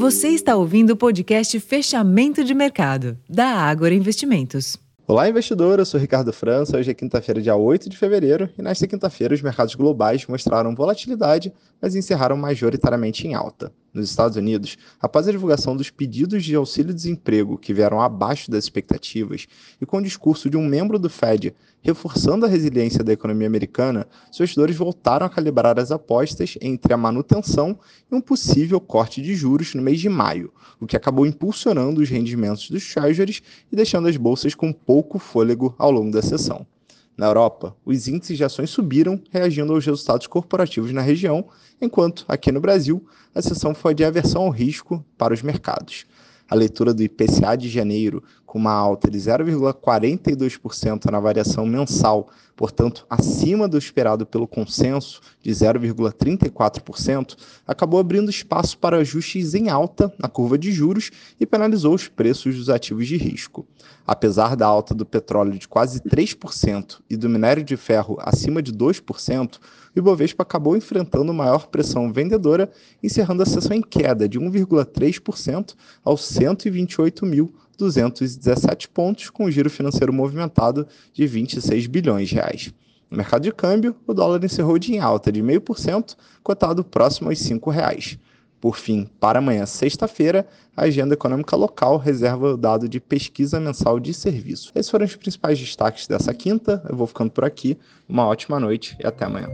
Você está ouvindo o podcast Fechamento de Mercado, da Ágora Investimentos. Olá, investidor. Eu sou Ricardo França. Hoje é quinta-feira, dia 8 de fevereiro, e nesta quinta-feira os mercados globais mostraram volatilidade, mas encerraram majoritariamente em alta nos Estados Unidos, após a divulgação dos pedidos de auxílio-desemprego que vieram abaixo das expectativas e com o discurso de um membro do Fed reforçando a resiliência da economia americana, investidores voltaram a calibrar as apostas entre a manutenção e um possível corte de juros no mês de maio, o que acabou impulsionando os rendimentos dos treasuries e deixando as bolsas com pouco fôlego ao longo da sessão. Na Europa, os índices de ações subiram, reagindo aos resultados corporativos na região, enquanto, aqui no Brasil, a sessão foi de aversão ao risco para os mercados. A leitura do IPCA de janeiro, com uma alta de 0,42% na variação mensal, portanto acima do esperado pelo consenso de 0,34%, acabou abrindo espaço para ajustes em alta na curva de juros e penalizou os preços dos ativos de risco. Apesar da alta do petróleo de quase 3% e do minério de ferro acima de 2%, o Ibovespa acabou enfrentando maior pressão vendedora, encerrando a sessão em queda de 1,3% aos 128 mil 217 pontos, com um giro financeiro movimentado de 26 bilhões de reais. No mercado de câmbio, o dólar encerrou de em alta de 0,5%, cotado próximo aos R$ 5,00. Por fim, para amanhã, sexta-feira, a agenda econômica local reserva o dado de pesquisa mensal de serviço. Esses foram os principais destaques dessa quinta. Eu vou ficando por aqui. Uma ótima noite e até amanhã.